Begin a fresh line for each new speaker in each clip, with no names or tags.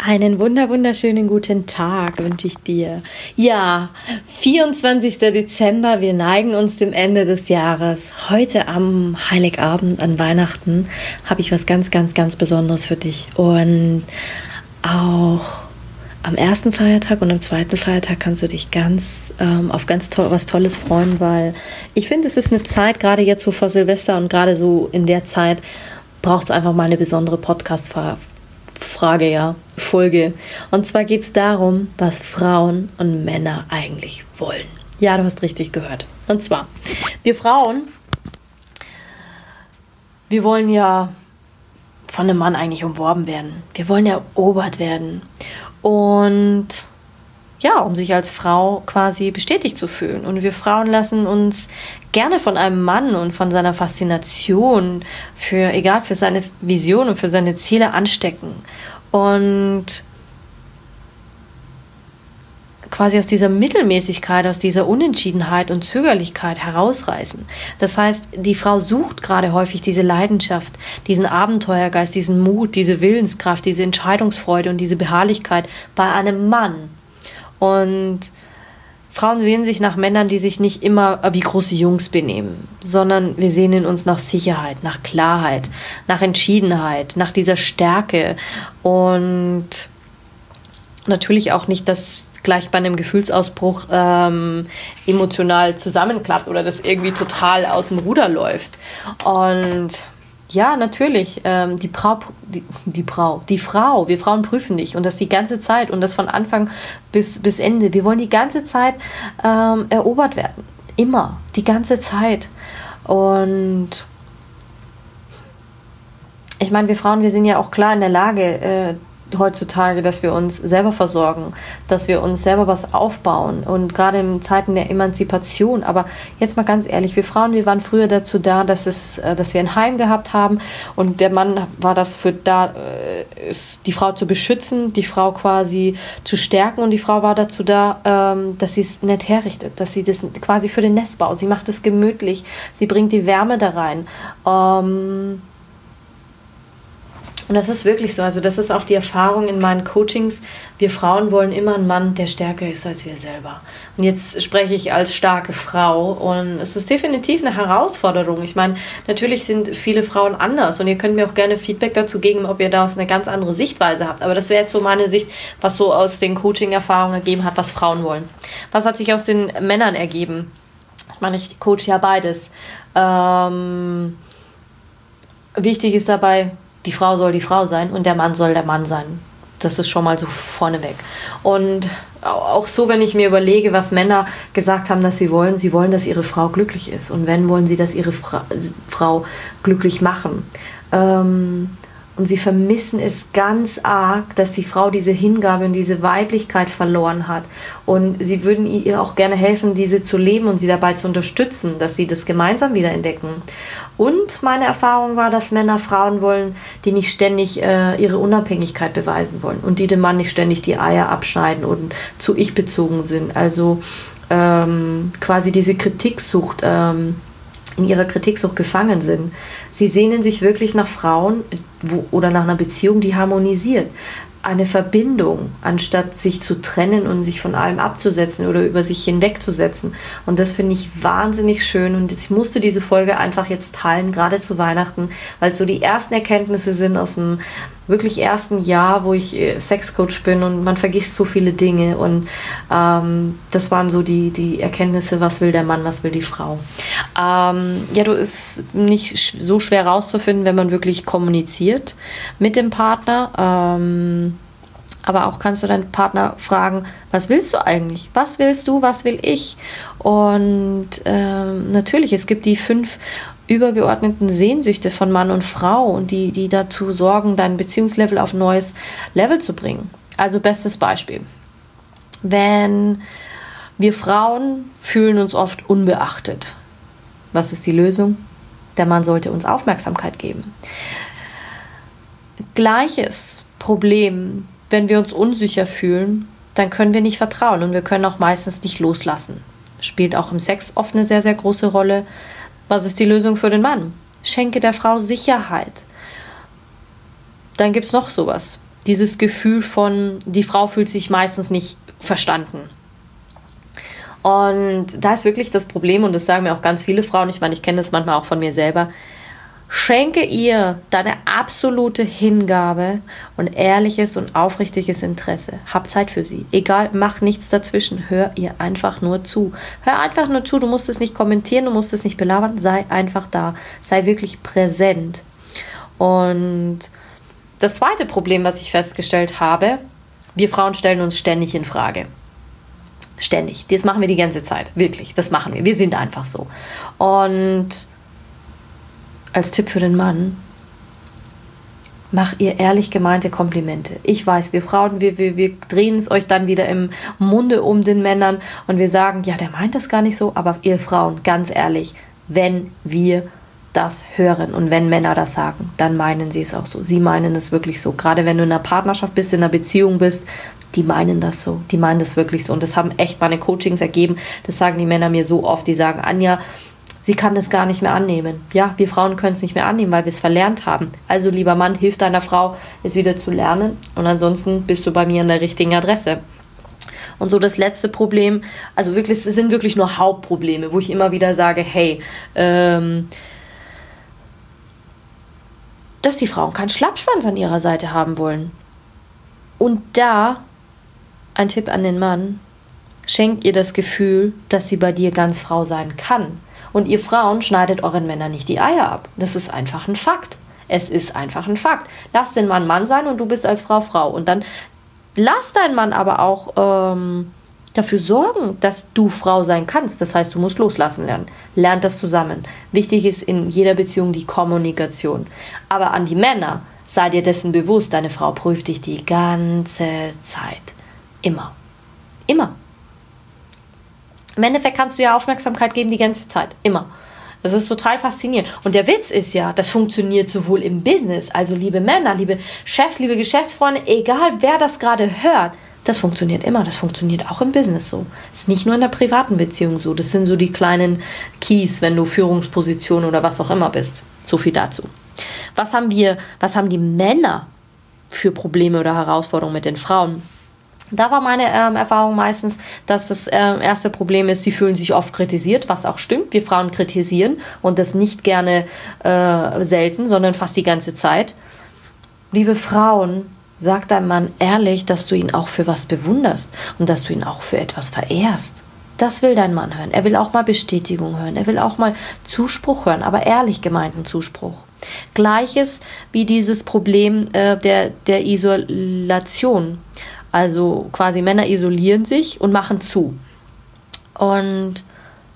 Einen wunder wunderschönen guten Tag wünsche ich dir. Ja, 24. Dezember, wir neigen uns dem Ende des Jahres. Heute am Heiligabend, an Weihnachten, habe ich was ganz, ganz, ganz Besonderes für dich. Und auch am ersten Feiertag und am zweiten Feiertag kannst du dich ganz ähm, auf ganz to was Tolles freuen, weil ich finde, es ist eine Zeit, gerade jetzt so vor Silvester und gerade so in der Zeit, braucht es einfach mal eine besondere Podcast-Frage. Frage, ja, Folge. Und zwar geht es darum, was Frauen und Männer eigentlich wollen. Ja, du hast richtig gehört. Und zwar, wir Frauen, wir wollen ja von einem Mann eigentlich umworben werden. Wir wollen erobert werden. Und ja, um sich als Frau quasi bestätigt zu fühlen. Und wir Frauen lassen uns gerne von einem Mann und von seiner Faszination für, egal, für seine Vision und für seine Ziele anstecken. Und quasi aus dieser Mittelmäßigkeit, aus dieser Unentschiedenheit und Zögerlichkeit herausreißen. Das heißt, die Frau sucht gerade häufig diese Leidenschaft, diesen Abenteuergeist, diesen Mut, diese Willenskraft, diese Entscheidungsfreude und diese Beharrlichkeit bei einem Mann. Und Frauen sehen sich nach Männern, die sich nicht immer wie große Jungs benehmen, sondern wir sehnen uns nach Sicherheit, nach Klarheit, nach Entschiedenheit, nach dieser Stärke und natürlich auch nicht, dass gleich bei einem Gefühlsausbruch ähm, emotional zusammenklappt oder das irgendwie total aus dem Ruder läuft. Und ja, natürlich. Ähm, die, Frau, die, die Frau, die Frau, wir Frauen prüfen dich und das die ganze Zeit und das von Anfang bis, bis Ende. Wir wollen die ganze Zeit ähm, erobert werden. Immer, die ganze Zeit. Und ich meine, wir Frauen, wir sind ja auch klar in der Lage, äh, heutzutage, dass wir uns selber versorgen, dass wir uns selber was aufbauen und gerade in Zeiten der Emanzipation. Aber jetzt mal ganz ehrlich, wir Frauen, wir waren früher dazu da, dass es, äh, dass wir ein Heim gehabt haben und der Mann war dafür da, äh, die Frau zu beschützen, die Frau quasi zu stärken und die Frau war dazu da, ähm, dass sie es nett herrichtet, dass sie das quasi für den Nestbau, sie macht es gemütlich, sie bringt die Wärme da rein. Und das ist wirklich so. Also, das ist auch die Erfahrung in meinen Coachings. Wir Frauen wollen immer einen Mann, der stärker ist als wir selber. Und jetzt spreche ich als starke Frau. Und es ist definitiv eine Herausforderung. Ich meine, natürlich sind viele Frauen anders. Und ihr könnt mir auch gerne Feedback dazu geben, ob ihr da eine ganz andere Sichtweise habt. Aber das wäre jetzt so meine Sicht, was so aus den Coaching-Erfahrungen ergeben hat, was Frauen wollen. Was hat sich aus den Männern ergeben? Ich meine, ich coach ja beides. Ähm, wichtig ist dabei, die Frau soll die Frau sein und der Mann soll der Mann sein. Das ist schon mal so vorneweg. Und auch so, wenn ich mir überlege, was Männer gesagt haben, dass sie wollen, sie wollen, dass ihre Frau glücklich ist. Und wenn, wollen sie, dass ihre Fra Frau glücklich machen. Ähm, und sie vermissen es ganz arg, dass die Frau diese Hingabe und diese Weiblichkeit verloren hat. Und sie würden ihr auch gerne helfen, diese zu leben und sie dabei zu unterstützen, dass sie das gemeinsam wieder entdecken. Und meine Erfahrung war, dass Männer Frauen wollen, die nicht ständig äh, ihre Unabhängigkeit beweisen wollen und die dem Mann nicht ständig die Eier abschneiden und zu ich bezogen sind. Also ähm, quasi diese Kritiksucht. Ähm, in ihrer Kritiksucht gefangen sind. Sie sehnen sich wirklich nach Frauen wo, oder nach einer Beziehung, die harmonisiert. Eine Verbindung, anstatt sich zu trennen und sich von allem abzusetzen oder über sich hinwegzusetzen. Und das finde ich wahnsinnig schön. Und ich musste diese Folge einfach jetzt teilen, gerade zu Weihnachten, weil es so die ersten Erkenntnisse sind aus dem wirklich ersten Jahr, wo ich äh, Sexcoach bin und man vergisst so viele Dinge und ähm, das waren so die, die Erkenntnisse, was will der Mann, was will die Frau. Ähm, ja, du ist nicht so schwer rauszufinden, wenn man wirklich kommuniziert mit dem Partner. Ähm, aber auch kannst du deinen Partner fragen, was willst du eigentlich? Was willst du? Was will ich? Und ähm, natürlich, es gibt die fünf übergeordneten Sehnsüchte von Mann und Frau und die, die dazu sorgen, dein Beziehungslevel auf ein neues Level zu bringen. Also bestes Beispiel. wenn wir Frauen fühlen uns oft unbeachtet. Was ist die Lösung? Der Mann sollte uns Aufmerksamkeit geben. Gleiches Problem, wenn wir uns unsicher fühlen, dann können wir nicht vertrauen und wir können auch meistens nicht loslassen. Spielt auch im Sex oft eine sehr, sehr große Rolle. Was ist die Lösung für den Mann? Schenke der Frau Sicherheit. Dann gibt es noch sowas. Dieses Gefühl von, die Frau fühlt sich meistens nicht verstanden. Und da ist wirklich das Problem, und das sagen mir auch ganz viele Frauen, ich meine, ich kenne das manchmal auch von mir selber, Schenke ihr deine absolute Hingabe und ehrliches und aufrichtiges Interesse. Hab Zeit für sie. Egal, mach nichts dazwischen. Hör ihr einfach nur zu. Hör einfach nur zu. Du musst es nicht kommentieren, du musst es nicht belabern. Sei einfach da. Sei wirklich präsent. Und das zweite Problem, was ich festgestellt habe, wir Frauen stellen uns ständig in Frage. Ständig. Das machen wir die ganze Zeit. Wirklich. Das machen wir. Wir sind einfach so. Und als Tipp für den Mann, mach ihr ehrlich gemeinte Komplimente. Ich weiß, wir Frauen, wir, wir, wir drehen es euch dann wieder im Munde um den Männern und wir sagen, ja, der meint das gar nicht so, aber ihr Frauen, ganz ehrlich, wenn wir das hören und wenn Männer das sagen, dann meinen sie es auch so. Sie meinen es wirklich so. Gerade wenn du in einer Partnerschaft bist, in einer Beziehung bist, die meinen das so. Die meinen das wirklich so. Und das haben echt meine Coachings ergeben. Das sagen die Männer mir so oft. Die sagen, Anja, sie kann es gar nicht mehr annehmen. Ja, wir Frauen können es nicht mehr annehmen, weil wir es verlernt haben. Also lieber Mann, hilf deiner Frau, es wieder zu lernen. Und ansonsten bist du bei mir an der richtigen Adresse. Und so das letzte Problem, also wirklich, es sind wirklich nur Hauptprobleme, wo ich immer wieder sage, hey, ähm, dass die Frauen keinen Schlappschwanz an ihrer Seite haben wollen. Und da ein Tipp an den Mann, schenkt ihr das Gefühl, dass sie bei dir ganz Frau sein kann. Und ihr Frauen schneidet euren Männern nicht die Eier ab. Das ist einfach ein Fakt. Es ist einfach ein Fakt. Lass den Mann Mann sein und du bist als Frau Frau. Und dann lass deinen Mann aber auch ähm, dafür sorgen, dass du Frau sein kannst. Das heißt, du musst loslassen lernen. Lernt das zusammen. Wichtig ist in jeder Beziehung die Kommunikation. Aber an die Männer, sei dir dessen bewusst, deine Frau prüft dich die ganze Zeit. Immer. Immer. Im Endeffekt kannst du ja Aufmerksamkeit geben die ganze Zeit. Immer. Das ist total faszinierend. Und der Witz ist ja, das funktioniert sowohl im Business, also liebe Männer, liebe Chefs, liebe Geschäftsfreunde, egal wer das gerade hört, das funktioniert immer. Das funktioniert auch im Business so. Ist nicht nur in der privaten Beziehung so. Das sind so die kleinen Keys, wenn du Führungsposition oder was auch immer bist. So viel dazu. Was haben wir, was haben die Männer für Probleme oder Herausforderungen mit den Frauen? Da war meine ähm, Erfahrung meistens, dass das ähm, erste Problem ist, sie fühlen sich oft kritisiert, was auch stimmt. Wir Frauen kritisieren und das nicht gerne äh, selten, sondern fast die ganze Zeit. Liebe Frauen, sag deinem Mann ehrlich, dass du ihn auch für was bewunderst und dass du ihn auch für etwas verehrst. Das will dein Mann hören. Er will auch mal Bestätigung hören. Er will auch mal Zuspruch hören, aber ehrlich gemeinten Zuspruch. Gleiches wie dieses Problem äh, der, der Isolation. Also quasi Männer isolieren sich und machen zu. Und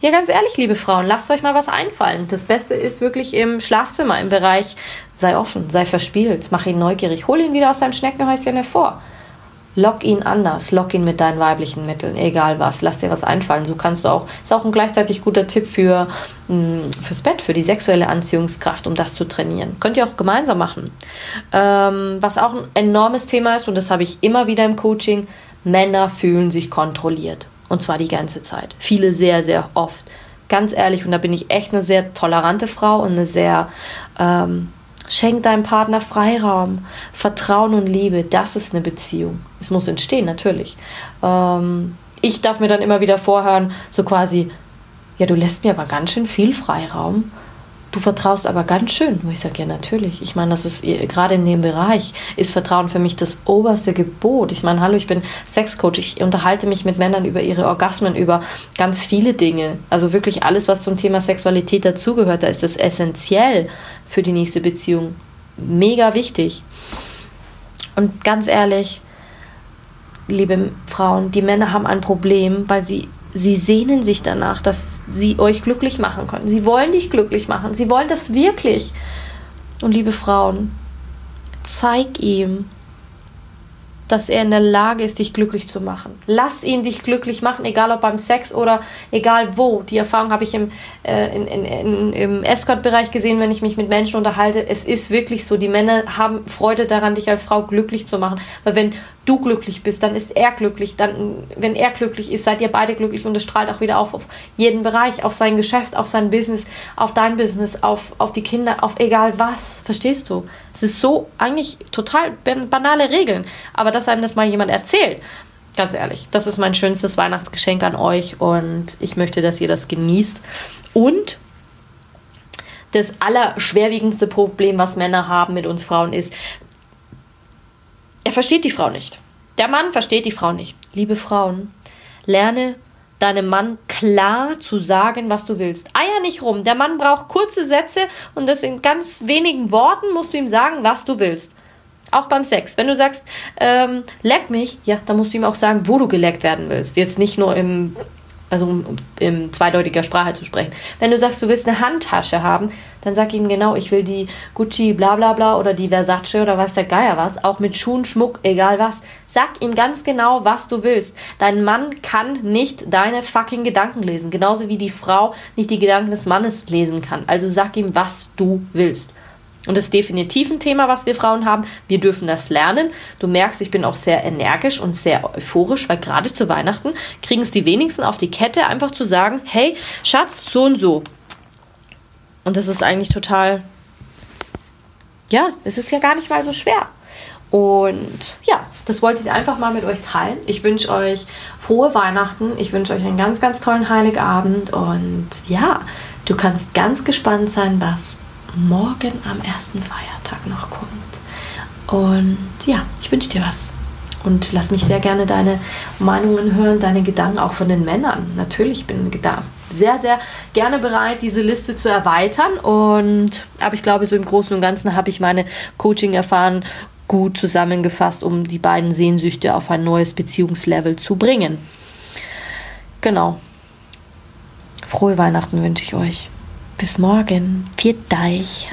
ja, ganz ehrlich, liebe Frauen, lasst euch mal was einfallen. Das Beste ist wirklich im Schlafzimmer, im Bereich, sei offen, sei verspielt, mach ihn neugierig, hol ihn wieder aus seinem Schneckenhäuschen hervor. Lock ihn anders, lock ihn mit deinen weiblichen Mitteln, egal was, lass dir was einfallen. So kannst du auch, ist auch ein gleichzeitig guter Tipp für, mh, mm, fürs Bett, für die sexuelle Anziehungskraft, um das zu trainieren. Könnt ihr auch gemeinsam machen. Ähm, was auch ein enormes Thema ist, und das habe ich immer wieder im Coaching, Männer fühlen sich kontrolliert. Und zwar die ganze Zeit. Viele sehr, sehr oft. Ganz ehrlich, und da bin ich echt eine sehr tolerante Frau und eine sehr ähm, Schenk deinem Partner Freiraum, Vertrauen und Liebe. Das ist eine Beziehung. Es muss entstehen, natürlich. Ähm, ich darf mir dann immer wieder vorhören, so quasi, ja, du lässt mir aber ganz schön viel Freiraum. Du vertraust aber ganz schön. Wo ich sage, ja, natürlich. Ich meine, das ist gerade in dem Bereich ist Vertrauen für mich das oberste Gebot. Ich meine, hallo, ich bin Sexcoach. Ich unterhalte mich mit Männern über ihre Orgasmen, über ganz viele Dinge. Also wirklich alles, was zum Thema Sexualität dazugehört. Da ist das essentiell für die nächste Beziehung. Mega wichtig. Und ganz ehrlich, liebe Frauen, die Männer haben ein Problem, weil sie, sie sehnen sich danach, dass sie euch glücklich machen können. Sie wollen dich glücklich machen. Sie wollen das wirklich. Und liebe Frauen, zeig ihm, dass er in der Lage ist, dich glücklich zu machen. Lass ihn dich glücklich machen, egal ob beim Sex oder egal wo. Die Erfahrung habe ich im, äh, in, in, in, im Escort-Bereich gesehen, wenn ich mich mit Menschen unterhalte. Es ist wirklich so, die Männer haben Freude daran, dich als Frau glücklich zu machen. Weil wenn du glücklich bist, dann ist er glücklich. Dann, wenn er glücklich ist, seid ihr beide glücklich und es strahlt auch wieder auf, auf jeden Bereich, auf sein Geschäft, auf sein Business, auf dein Business, auf, auf die Kinder, auf egal was. Verstehst du? Es ist so eigentlich total banale Regeln. Aber dass einem das mal jemand erzählt, ganz ehrlich, das ist mein schönstes Weihnachtsgeschenk an euch und ich möchte, dass ihr das genießt. Und das allerschwerwiegendste Problem, was Männer haben mit uns Frauen, ist, er versteht die Frau nicht. Der Mann versteht die Frau nicht. Liebe Frauen, lerne deinem Mann klar zu sagen, was du willst. Eier nicht rum. Der Mann braucht kurze Sätze und das in ganz wenigen Worten musst du ihm sagen, was du willst. Auch beim Sex. Wenn du sagst, ähm, leck mich, ja, dann musst du ihm auch sagen, wo du geleckt werden willst. Jetzt nicht nur im also um, um in zweideutiger Sprache zu sprechen. Wenn du sagst, du willst eine Handtasche haben, dann sag ihm genau, ich will die Gucci bla bla bla oder die Versace oder was der Geier was, auch mit Schuhen, Schmuck, egal was. Sag ihm ganz genau, was du willst. Dein Mann kann nicht deine fucking Gedanken lesen, genauso wie die Frau nicht die Gedanken des Mannes lesen kann. Also sag ihm, was du willst. Und das ist definitiv ein Thema, was wir Frauen haben. Wir dürfen das lernen. Du merkst, ich bin auch sehr energisch und sehr euphorisch, weil gerade zu Weihnachten kriegen es die wenigsten auf die Kette, einfach zu sagen, hey, Schatz, so und so. Und das ist eigentlich total, ja, es ist ja gar nicht mal so schwer. Und ja, das wollte ich einfach mal mit euch teilen. Ich wünsche euch frohe Weihnachten. Ich wünsche euch einen ganz, ganz tollen Heiligabend. Und ja, du kannst ganz gespannt sein, was morgen am ersten Feiertag noch kommt. Und ja, ich wünsche dir was. Und lass mich sehr gerne deine Meinungen hören, deine Gedanken auch von den Männern. Natürlich bin ich da sehr, sehr gerne bereit, diese Liste zu erweitern. Und aber ich glaube, so im Großen und Ganzen habe ich meine Coaching-Erfahren gut zusammengefasst, um die beiden Sehnsüchte auf ein neues Beziehungslevel zu bringen. Genau. Frohe Weihnachten wünsche ich euch. Bis morgen. Viert euch.